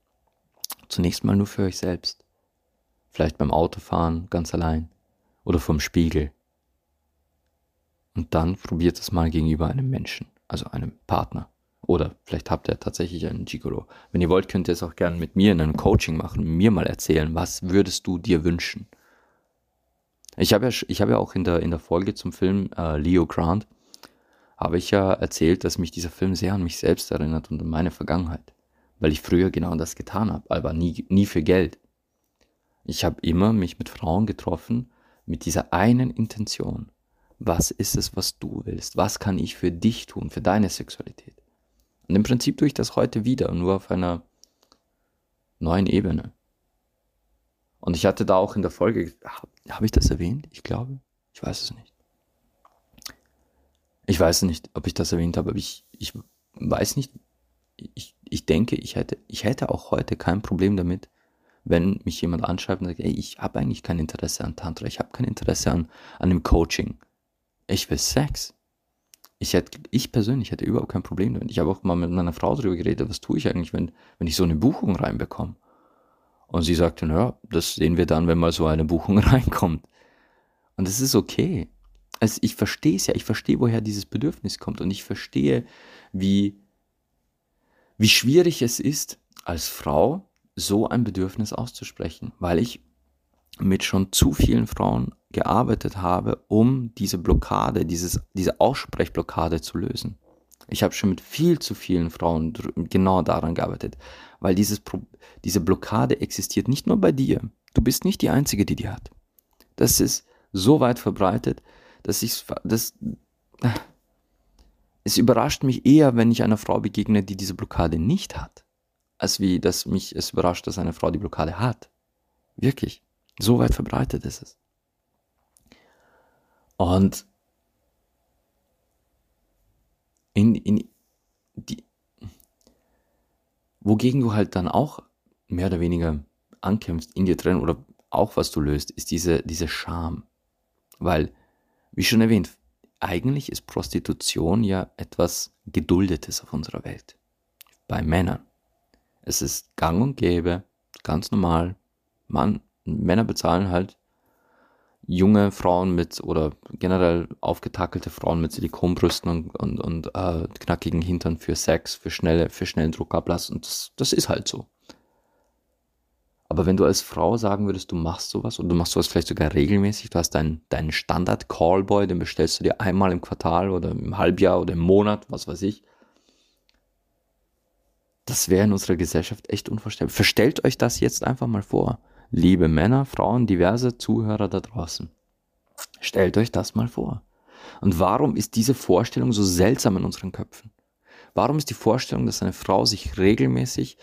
Zunächst mal nur für euch selbst. Vielleicht beim Autofahren ganz allein oder vom Spiegel. Und dann probiert es mal gegenüber einem Menschen, also einem Partner. Oder vielleicht habt ihr tatsächlich einen Gigolo. Wenn ihr wollt, könnt ihr es auch gerne mit mir in einem Coaching machen, mir mal erzählen, was würdest du dir wünschen? Ich habe ja, habe ja auch in der, in der Folge zum Film äh, Leo Grant, habe ich ja erzählt, dass mich dieser Film sehr an mich selbst erinnert und an meine Vergangenheit. Weil ich früher genau das getan habe, aber nie, nie für Geld. Ich habe immer mich mit Frauen getroffen mit dieser einen Intention, was ist es, was du willst? Was kann ich für dich tun, für deine Sexualität? Und im Prinzip tue ich das heute wieder, nur auf einer neuen Ebene. Und ich hatte da auch in der Folge, habe hab ich das erwähnt? Ich glaube, ich weiß es nicht. Ich weiß nicht, ob ich das erwähnt habe, aber ich, ich weiß nicht, ich, ich denke, ich hätte, ich hätte auch heute kein Problem damit, wenn mich jemand anschreibt und sagt, ey, ich habe eigentlich kein Interesse an Tantra, ich habe kein Interesse an, an dem Coaching. Ich will Sex. Ich, hätte, ich persönlich hätte überhaupt kein Problem damit. Ich habe auch mal mit meiner Frau darüber geredet, was tue ich eigentlich, wenn, wenn ich so eine Buchung reinbekomme. Und sie sagte, naja, das sehen wir dann, wenn mal so eine Buchung (laughs) reinkommt. Und das ist okay. Also ich verstehe es ja, ich verstehe, woher dieses Bedürfnis kommt und ich verstehe, wie, wie schwierig es ist, als Frau so ein Bedürfnis auszusprechen, weil ich mit schon zu vielen Frauen gearbeitet habe, um diese Blockade, dieses, diese Aussprechblockade zu lösen. Ich habe schon mit viel zu vielen Frauen genau daran gearbeitet, weil dieses diese Blockade existiert nicht nur bei dir. Du bist nicht die Einzige, die die hat. Das ist so weit verbreitet, dass ich das es überrascht mich eher, wenn ich einer Frau begegne, die diese Blockade nicht hat, als wie dass mich es überrascht, dass eine Frau die Blockade hat. Wirklich. So weit verbreitet ist es. Und in, in die, wogegen du halt dann auch mehr oder weniger ankämpfst in dir drin oder auch was du löst, ist diese, diese Scham. Weil, wie schon erwähnt, eigentlich ist Prostitution ja etwas Geduldetes auf unserer Welt. Bei Männern. Es ist gang und gäbe, ganz normal. Mann, Männer bezahlen halt junge Frauen mit oder generell aufgetackelte Frauen mit Silikonbrüsten und, und, und äh, knackigen Hintern für Sex, für schnelle, für schnellen Druckablass und das, das ist halt so. Aber wenn du als Frau sagen würdest, du machst sowas und du machst sowas vielleicht sogar regelmäßig, du hast deinen, deinen Standard-Callboy, den bestellst du dir einmal im Quartal oder im Halbjahr oder im Monat, was weiß ich. Das wäre in unserer Gesellschaft echt unvorstellbar. Verstellt euch das jetzt einfach mal vor liebe Männer, Frauen, diverse Zuhörer da draußen. Stellt euch das mal vor. Und warum ist diese Vorstellung so seltsam in unseren Köpfen? Warum ist die Vorstellung, dass eine Frau sich regelmäßig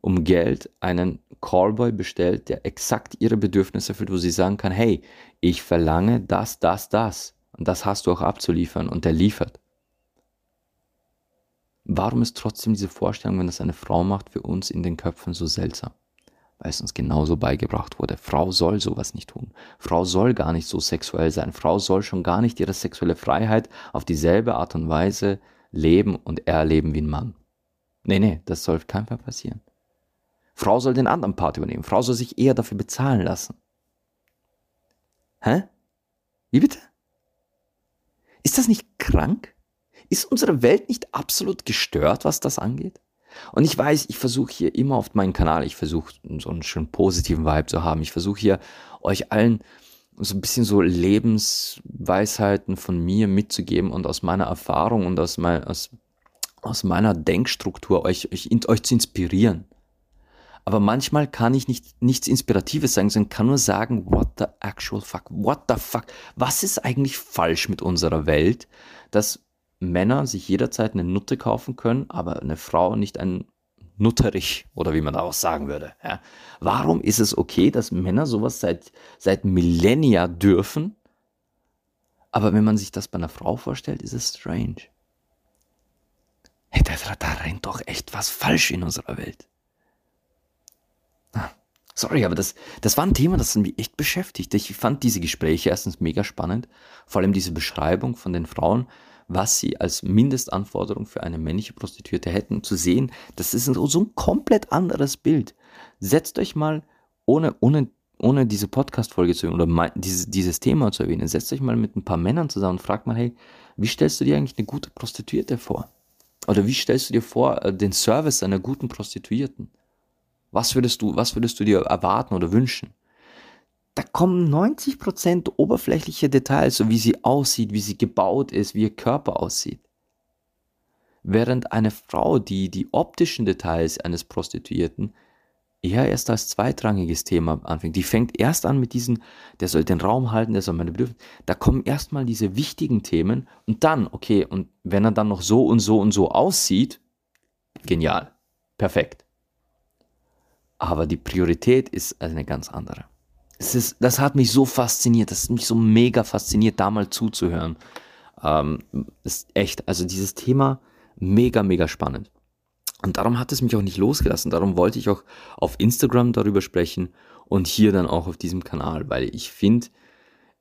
um Geld einen Callboy bestellt, der exakt ihre Bedürfnisse erfüllt, wo sie sagen kann, hey, ich verlange das, das, das. Und das hast du auch abzuliefern und der liefert. Warum ist trotzdem diese Vorstellung, wenn das eine Frau macht, für uns in den Köpfen so seltsam? weil es uns genauso beigebracht wurde. Frau soll sowas nicht tun. Frau soll gar nicht so sexuell sein. Frau soll schon gar nicht ihre sexuelle Freiheit auf dieselbe Art und Weise leben und erleben wie ein Mann. Nee, nee, das soll auf keinen Fall passieren. Frau soll den anderen Part übernehmen. Frau soll sich eher dafür bezahlen lassen. Hä? Wie bitte? Ist das nicht krank? Ist unsere Welt nicht absolut gestört, was das angeht? Und ich weiß, ich versuche hier immer auf meinen Kanal, ich versuche so einen schönen positiven Vibe zu haben. Ich versuche hier euch allen so ein bisschen so Lebensweisheiten von mir mitzugeben und aus meiner Erfahrung und aus, mein, aus, aus meiner Denkstruktur euch, euch, euch zu inspirieren. Aber manchmal kann ich nicht, nichts Inspiratives sagen, sondern kann nur sagen, what the actual fuck, what the fuck, was ist eigentlich falsch mit unserer Welt, dass Männer sich jederzeit eine Nutte kaufen können, aber eine Frau nicht ein Nutterich oder wie man da auch sagen würde. Ja. Warum ist es okay, dass Männer sowas seit, seit Millennia dürfen, aber wenn man sich das bei einer Frau vorstellt, ist es strange. Hey, da, da rennt doch echt was falsch in unserer Welt. Ah, sorry, aber das, das war ein Thema, das mich echt beschäftigt. Ich fand diese Gespräche erstens mega spannend, vor allem diese Beschreibung von den Frauen, was sie als Mindestanforderung für eine männliche Prostituierte hätten, zu sehen, das ist so ein komplett anderes Bild. Setzt euch mal, ohne, ohne, ohne diese Podcast-Folge zu oder mein, dieses, dieses Thema zu erwähnen, setzt euch mal mit ein paar Männern zusammen und fragt mal, hey, wie stellst du dir eigentlich eine gute Prostituierte vor? Oder wie stellst du dir vor äh, den Service einer guten Prostituierten? Was würdest du, was würdest du dir erwarten oder wünschen? Da kommen 90% oberflächliche Details, so wie sie aussieht, wie sie gebaut ist, wie ihr Körper aussieht. Während eine Frau, die die optischen Details eines Prostituierten eher erst als zweitrangiges Thema anfängt. Die fängt erst an mit diesen, der soll den Raum halten, der soll meine Bedürfnisse. Da kommen erstmal diese wichtigen Themen und dann, okay, und wenn er dann noch so und so und so aussieht, genial, perfekt. Aber die Priorität ist eine ganz andere. Es ist, das hat mich so fasziniert, das hat mich so mega fasziniert, da mal zuzuhören. Ähm, ist echt, also dieses Thema mega, mega spannend. Und darum hat es mich auch nicht losgelassen. Darum wollte ich auch auf Instagram darüber sprechen und hier dann auch auf diesem Kanal, weil ich finde,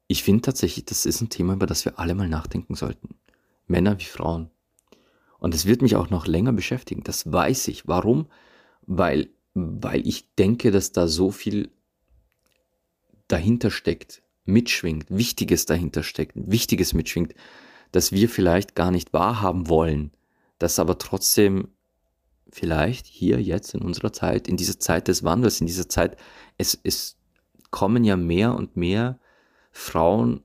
ich finde tatsächlich, das ist ein Thema, über das wir alle mal nachdenken sollten. Männer wie Frauen. Und es wird mich auch noch länger beschäftigen. Das weiß ich. Warum? Weil, weil ich denke, dass da so viel dahinter steckt, mitschwingt, Wichtiges dahinter steckt, Wichtiges mitschwingt, dass wir vielleicht gar nicht wahrhaben wollen, das aber trotzdem vielleicht hier jetzt in unserer Zeit, in dieser Zeit des Wandels, in dieser Zeit, es, es kommen ja mehr und mehr Frauen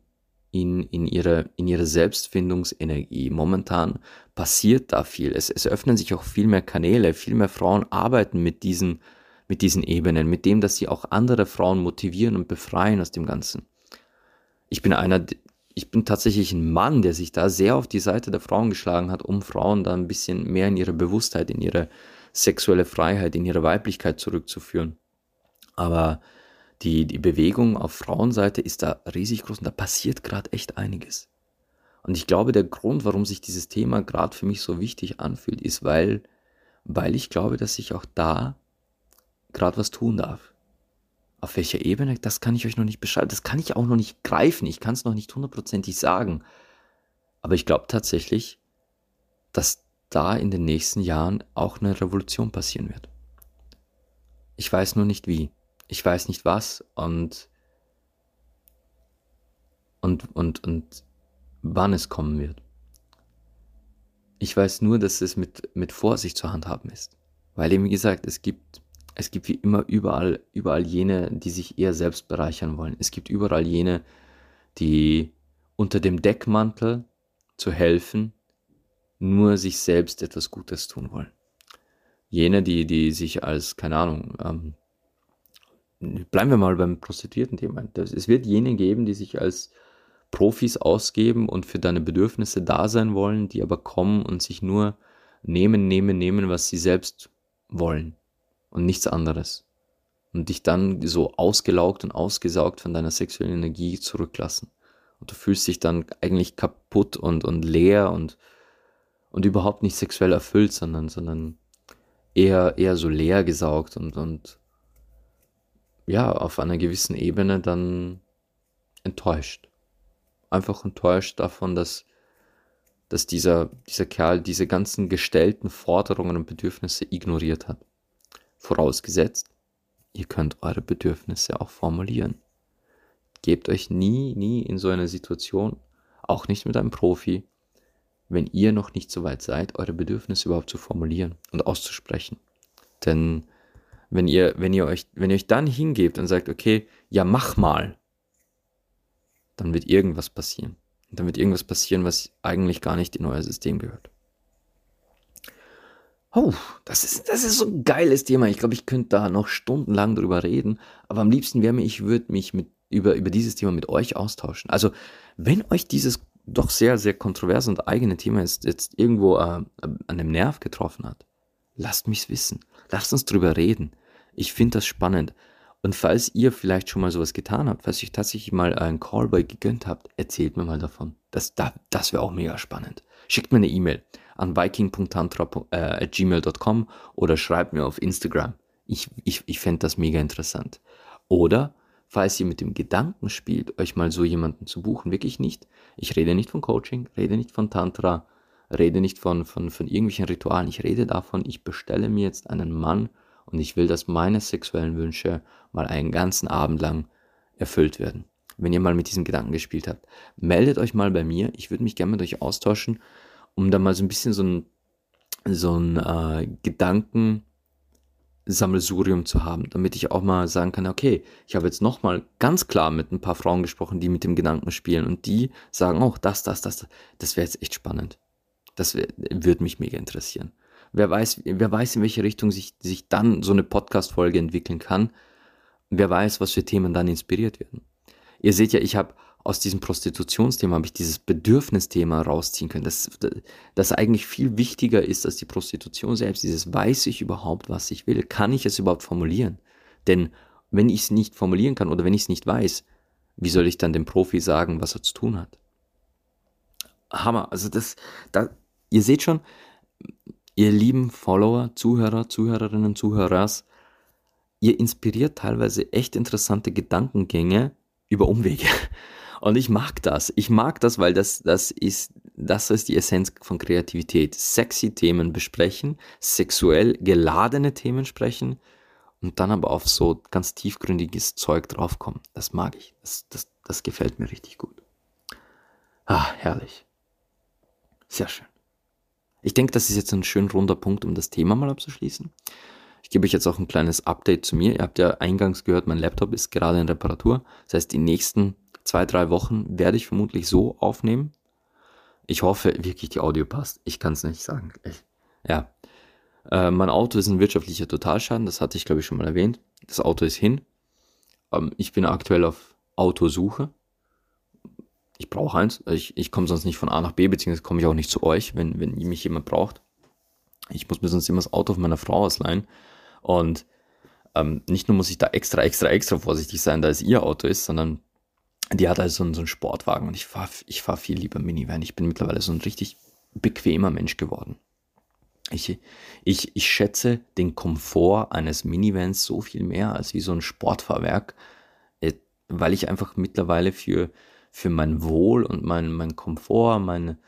in, in, ihre, in ihre Selbstfindungsenergie. Momentan passiert da viel. Es, es öffnen sich auch viel mehr Kanäle, viel mehr Frauen arbeiten mit diesen, mit diesen Ebenen, mit dem, dass sie auch andere Frauen motivieren und befreien aus dem Ganzen. Ich bin einer, ich bin tatsächlich ein Mann, der sich da sehr auf die Seite der Frauen geschlagen hat, um Frauen da ein bisschen mehr in ihre Bewusstheit, in ihre sexuelle Freiheit, in ihre Weiblichkeit zurückzuführen. Aber die, die Bewegung auf Frauenseite ist da riesig groß und da passiert gerade echt einiges. Und ich glaube, der Grund, warum sich dieses Thema gerade für mich so wichtig anfühlt, ist, weil, weil ich glaube, dass ich auch da gerade was tun darf. Auf welcher Ebene, das kann ich euch noch nicht beschreiben. Das kann ich auch noch nicht greifen. Ich kann es noch nicht hundertprozentig sagen. Aber ich glaube tatsächlich, dass da in den nächsten Jahren auch eine Revolution passieren wird. Ich weiß nur nicht wie. Ich weiß nicht was und und und und wann es kommen wird. Ich weiß nur, dass es mit mit Vorsicht zu handhaben ist, weil eben wie gesagt, es gibt es gibt wie immer überall, überall jene, die sich eher selbst bereichern wollen. Es gibt überall jene, die unter dem Deckmantel zu helfen, nur sich selbst etwas Gutes tun wollen. Jene, die, die sich als, keine Ahnung, ähm, bleiben wir mal beim Prostituierten-Thema. Es wird jene geben, die sich als Profis ausgeben und für deine Bedürfnisse da sein wollen, die aber kommen und sich nur nehmen, nehmen, nehmen, was sie selbst wollen und nichts anderes. Und dich dann so ausgelaugt und ausgesaugt von deiner sexuellen Energie zurücklassen. Und du fühlst dich dann eigentlich kaputt und, und leer und, und überhaupt nicht sexuell erfüllt, sondern, sondern eher, eher so leer gesaugt und, und ja, auf einer gewissen Ebene dann enttäuscht. Einfach enttäuscht davon, dass, dass dieser, dieser Kerl diese ganzen gestellten Forderungen und Bedürfnisse ignoriert hat. Vorausgesetzt, ihr könnt eure Bedürfnisse auch formulieren. Gebt euch nie, nie in so eine Situation, auch nicht mit einem Profi, wenn ihr noch nicht so weit seid, eure Bedürfnisse überhaupt zu formulieren und auszusprechen. Denn wenn ihr, wenn ihr euch, wenn ihr euch dann hingebt und sagt, okay, ja, mach mal, dann wird irgendwas passieren. Und dann wird irgendwas passieren, was eigentlich gar nicht in euer System gehört. Oh, das ist, das ist so ein geiles Thema. Ich glaube, ich könnte da noch stundenlang drüber reden. Aber am liebsten wäre mir, ich würde mich mit, über, über dieses Thema mit euch austauschen. Also, wenn euch dieses doch sehr, sehr kontroverse und eigene Thema jetzt, jetzt irgendwo äh, an dem Nerv getroffen hat, lasst mich's wissen. Lasst uns drüber reden. Ich finde das spannend. Und falls ihr vielleicht schon mal sowas getan habt, falls ihr tatsächlich mal einen Callboy gegönnt habt, erzählt mir mal davon. Das, das, das wäre auch mega spannend. Schickt mir eine E-Mail an viking.tantra.gmail.com äh, oder schreibt mir auf Instagram. Ich, ich, ich fände das mega interessant. Oder, falls ihr mit dem Gedanken spielt, euch mal so jemanden zu buchen, wirklich nicht. Ich rede nicht von Coaching, rede nicht von Tantra, rede nicht von, von, von irgendwelchen Ritualen. Ich rede davon, ich bestelle mir jetzt einen Mann und ich will, dass meine sexuellen Wünsche mal einen ganzen Abend lang erfüllt werden. Wenn ihr mal mit diesem Gedanken gespielt habt, meldet euch mal bei mir. Ich würde mich gerne mit euch austauschen um da mal so ein bisschen so ein, so ein äh, Gedankensammelsurium zu haben, damit ich auch mal sagen kann, okay, ich habe jetzt nochmal ganz klar mit ein paar Frauen gesprochen, die mit dem Gedanken spielen und die sagen auch, das, das, das, das wäre jetzt echt spannend. Das würde mich mega interessieren. Wer weiß, wer weiß, in welche Richtung sich, sich dann so eine Podcast-Folge entwickeln kann. Wer weiß, was für Themen dann inspiriert werden. Ihr seht ja, ich habe aus diesem Prostitutionsthema habe ich dieses Bedürfnisthema rausziehen können, das, das eigentlich viel wichtiger ist als die Prostitution selbst. Dieses weiß ich überhaupt, was ich will? Kann ich es überhaupt formulieren? Denn wenn ich es nicht formulieren kann oder wenn ich es nicht weiß, wie soll ich dann dem Profi sagen, was er zu tun hat? Hammer. Also das, da, ihr seht schon, ihr lieben Follower, Zuhörer, Zuhörerinnen, Zuhörers, ihr inspiriert teilweise echt interessante Gedankengänge über Umwege. Und ich mag das. Ich mag das, weil das, das ist, das ist die Essenz von Kreativität. Sexy Themen besprechen, sexuell geladene Themen sprechen und dann aber auf so ganz tiefgründiges Zeug draufkommen. Das mag ich. Das, das, das gefällt mir richtig gut. Ah, herrlich. Sehr schön. Ich denke, das ist jetzt ein schön runder Punkt, um das Thema mal abzuschließen. Ich gebe euch jetzt auch ein kleines Update zu mir. Ihr habt ja eingangs gehört, mein Laptop ist gerade in Reparatur. Das heißt, die nächsten zwei, drei Wochen werde ich vermutlich so aufnehmen. Ich hoffe wirklich, die Audio passt. Ich kann es nicht sagen. Ich, ja. Äh, mein Auto ist ein wirtschaftlicher Totalschaden. Das hatte ich, glaube ich, schon mal erwähnt. Das Auto ist hin. Ähm, ich bin aktuell auf Autosuche. Ich brauche eins. Ich, ich komme sonst nicht von A nach B, beziehungsweise komme ich auch nicht zu euch, wenn, wenn mich jemand braucht. Ich muss mir sonst immer das Auto von meiner Frau ausleihen. Und ähm, nicht nur muss ich da extra, extra, extra vorsichtig sein, da es ihr Auto ist, sondern die hat also so einen, so einen Sportwagen und ich fahre ich fahr viel lieber Minivan. Ich bin mittlerweile so ein richtig bequemer Mensch geworden. Ich, ich, ich schätze den Komfort eines Minivans so viel mehr als wie so ein Sportfahrwerk, äh, weil ich einfach mittlerweile für, für mein Wohl und mein, mein Komfort, meine,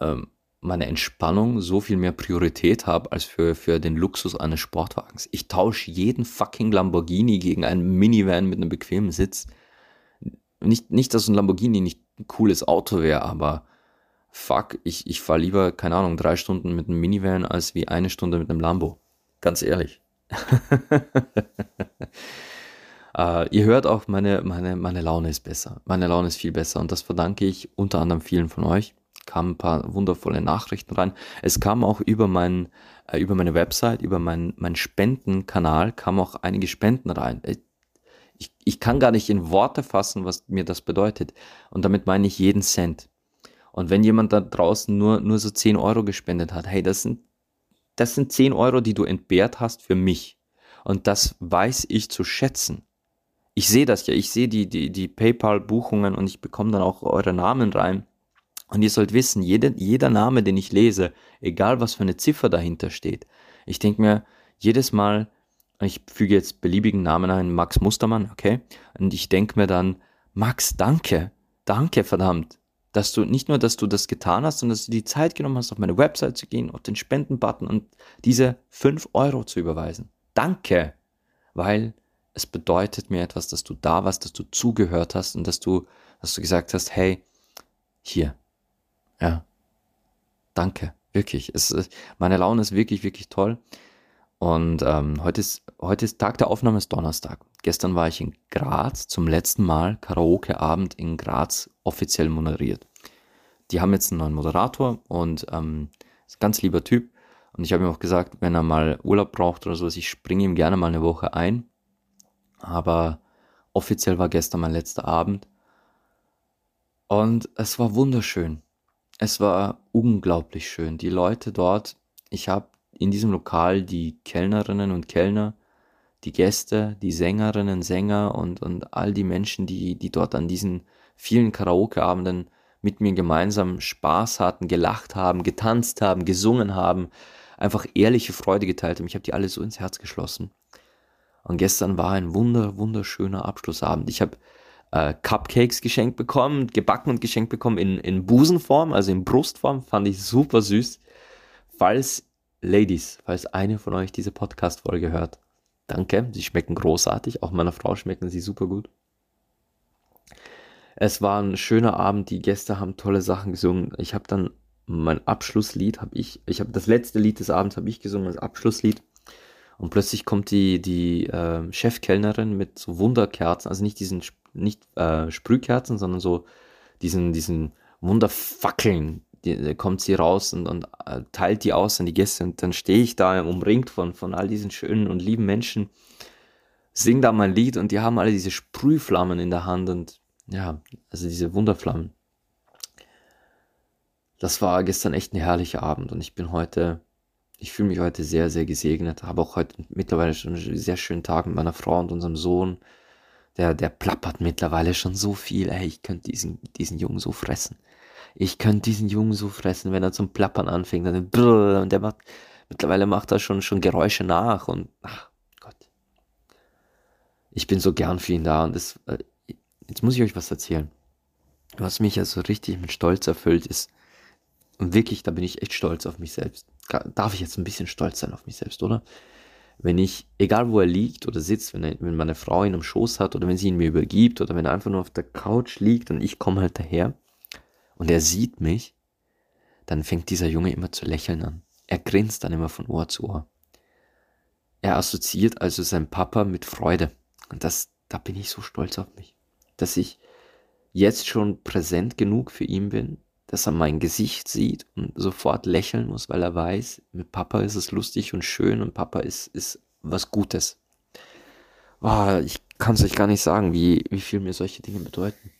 ähm, meine Entspannung so viel mehr Priorität habe als für, für den Luxus eines Sportwagens. Ich tausche jeden fucking Lamborghini gegen einen Minivan mit einem bequemen Sitz. Nicht, nicht, dass ein Lamborghini nicht ein cooles Auto wäre, aber fuck, ich, ich fahre lieber, keine Ahnung, drei Stunden mit einem Minivan als wie eine Stunde mit einem Lambo. Ganz ehrlich. uh, (laughs) ihr hört auch, meine, meine, meine Laune ist besser. Meine Laune ist viel besser und das verdanke ich unter anderem vielen von euch. Kamen ein paar wundervolle Nachrichten rein. Es kam auch über, mein, äh, über meine Website, über meinen mein Spendenkanal, kamen auch einige Spenden rein. Ich, ich kann gar nicht in Worte fassen, was mir das bedeutet. Und damit meine ich jeden Cent. Und wenn jemand da draußen nur, nur so 10 Euro gespendet hat, hey, das sind, das sind 10 Euro, die du entbehrt hast für mich. Und das weiß ich zu schätzen. Ich sehe das ja, ich sehe die, die, die PayPal-Buchungen und ich bekomme dann auch eure Namen rein. Und ihr sollt wissen, jede, jeder Name, den ich lese, egal was für eine Ziffer dahinter steht, ich denke mir jedes Mal, ich füge jetzt beliebigen Namen ein, Max Mustermann, okay? Und ich denke mir dann, Max, danke, danke verdammt, dass du nicht nur, dass du das getan hast, sondern dass du die Zeit genommen hast, auf meine Website zu gehen, auf den Spendenbutton und diese 5 Euro zu überweisen. Danke, weil es bedeutet mir etwas, dass du da warst, dass du zugehört hast und dass du, dass du gesagt hast, hey, hier, ja, danke, wirklich. Es, meine Laune ist wirklich, wirklich toll. Und ähm, heute, ist, heute ist Tag der Aufnahme, ist Donnerstag. Gestern war ich in Graz zum letzten Mal Karaoke-Abend in Graz offiziell moderiert. Die haben jetzt einen neuen Moderator und ähm, ist ein ganz lieber Typ. Und ich habe ihm auch gesagt, wenn er mal Urlaub braucht oder sowas, ich springe ihm gerne mal eine Woche ein. Aber offiziell war gestern mein letzter Abend. Und es war wunderschön. Es war unglaublich schön. Die Leute dort, ich habe in diesem Lokal die Kellnerinnen und Kellner, die Gäste, die Sängerinnen, Sänger und, und all die Menschen, die, die dort an diesen vielen Karaoke-Abenden mit mir gemeinsam Spaß hatten, gelacht haben, getanzt haben, gesungen haben, einfach ehrliche Freude geteilt haben. Ich habe die alle so ins Herz geschlossen. Und gestern war ein wunder, wunderschöner Abschlussabend. Ich habe äh, Cupcakes geschenkt bekommen, gebacken und geschenkt bekommen in, in Busenform, also in Brustform, fand ich super süß. Falls Ladies, falls eine von euch diese Podcast-Folge hört, danke. Sie schmecken großartig. Auch meiner Frau schmecken sie super gut. Es war ein schöner Abend. Die Gäste haben tolle Sachen gesungen. Ich habe dann mein Abschlusslied, habe ich, ich habe das letzte Lied des Abends habe ich gesungen, das Abschlusslied. Und plötzlich kommt die, die äh, Chefkellnerin mit so Wunderkerzen, also nicht diesen, nicht äh, Sprühkerzen, sondern so diesen, diesen Wunderfackeln, die, kommt sie raus und, und äh, teilt die aus an die Gäste und dann stehe ich da umringt von, von all diesen schönen und lieben Menschen, sing da mein Lied und die haben alle diese Sprühflammen in der Hand und ja, also diese Wunderflammen. Das war gestern echt ein herrlicher Abend und ich bin heute, ich fühle mich heute sehr, sehr gesegnet, habe auch heute mittlerweile schon einen sehr schönen Tag mit meiner Frau und unserem Sohn der, der plappert mittlerweile schon so viel. Ey, ich könnte diesen, diesen Jungen so fressen. Ich könnte diesen Jungen so fressen, wenn er zum Plappern anfängt. Dann brrr, und der macht, mittlerweile macht er schon, schon Geräusche nach und, ach Gott. Ich bin so gern für ihn da und das, äh, jetzt muss ich euch was erzählen. Was mich also richtig mit Stolz erfüllt ist, und wirklich, da bin ich echt stolz auf mich selbst. Darf ich jetzt ein bisschen stolz sein auf mich selbst, oder? wenn ich, egal wo er liegt oder sitzt, wenn, er, wenn meine Frau ihn am Schoß hat oder wenn sie ihn mir übergibt oder wenn er einfach nur auf der Couch liegt und ich komme halt daher und er sieht mich, dann fängt dieser Junge immer zu lächeln an. Er grinst dann immer von Ohr zu Ohr. Er assoziiert also seinen Papa mit Freude. Und das, da bin ich so stolz auf mich, dass ich jetzt schon präsent genug für ihn bin, dass er mein Gesicht sieht und sofort lächeln muss, weil er weiß, mit Papa ist es lustig und schön und Papa ist, ist was Gutes. Oh, ich kann es euch gar nicht sagen, wie, wie viel mir solche Dinge bedeuten.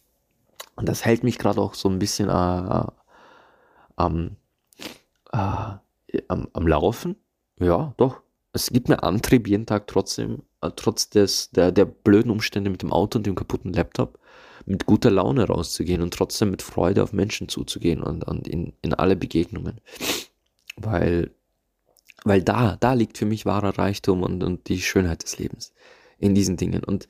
Und das hält mich gerade auch so ein bisschen äh, am, äh, am, am Laufen. Ja, doch. Es gibt mir Antrieb jeden Tag trotzdem, äh, trotz des, der, der blöden Umstände mit dem Auto und dem kaputten Laptop mit guter Laune rauszugehen und trotzdem mit Freude auf Menschen zuzugehen und, und in, in alle Begegnungen. Weil, weil da, da liegt für mich wahrer Reichtum und, und die Schönheit des Lebens. In diesen Dingen. Und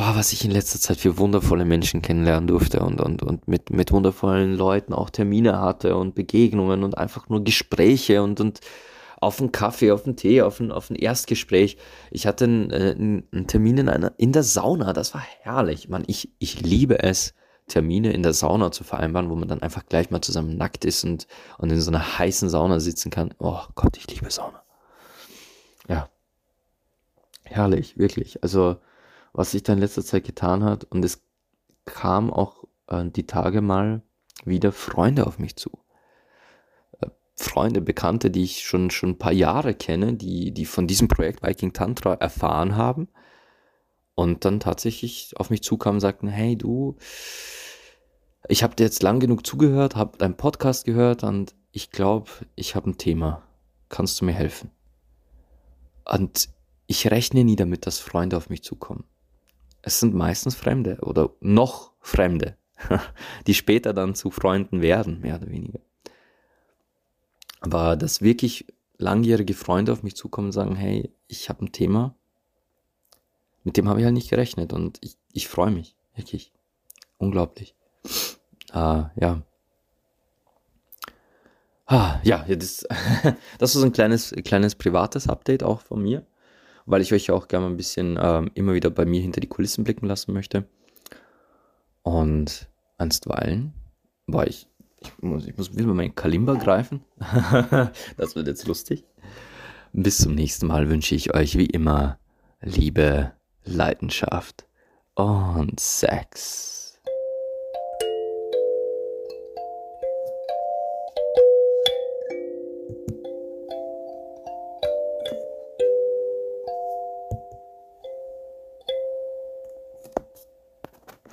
boah, was ich in letzter Zeit für wundervolle Menschen kennenlernen durfte und, und, und mit, mit wundervollen Leuten auch Termine hatte und Begegnungen und einfach nur Gespräche und, und auf einen Kaffee, auf einen Tee, auf ein, auf ein Erstgespräch. Ich hatte einen, äh, einen Termin in, einer, in der Sauna, das war herrlich. Man, ich, ich liebe es, Termine in der Sauna zu vereinbaren, wo man dann einfach gleich mal zusammen nackt ist und, und in so einer heißen Sauna sitzen kann. Oh Gott, ich liebe Sauna. Ja. Herrlich, wirklich. Also, was sich da in letzter Zeit getan hat und es kam auch äh, die Tage mal wieder Freunde auf mich zu. Freunde, Bekannte, die ich schon, schon ein paar Jahre kenne, die, die von diesem Projekt Viking Tantra erfahren haben und dann tatsächlich auf mich zukamen und sagten, hey du, ich habe dir jetzt lang genug zugehört, habe deinen Podcast gehört und ich glaube, ich habe ein Thema. Kannst du mir helfen? Und ich rechne nie damit, dass Freunde auf mich zukommen. Es sind meistens Fremde oder noch Fremde, (laughs) die später dann zu Freunden werden, mehr oder weniger. Aber dass wirklich langjährige Freunde auf mich zukommen und sagen, hey, ich habe ein Thema, mit dem habe ich halt nicht gerechnet und ich, ich freue mich, wirklich. Unglaublich. Ah, ja. Ah, ja, das, (laughs) das ist ein kleines, kleines privates Update auch von mir, weil ich euch auch gerne ein bisschen ähm, immer wieder bei mir hinter die Kulissen blicken lassen möchte. Und einstweilen war ich ich muss, ich muss wieder meinen Kalimba greifen. (laughs) das wird jetzt lustig. Bis zum nächsten Mal wünsche ich euch wie immer Liebe, Leidenschaft und Sex.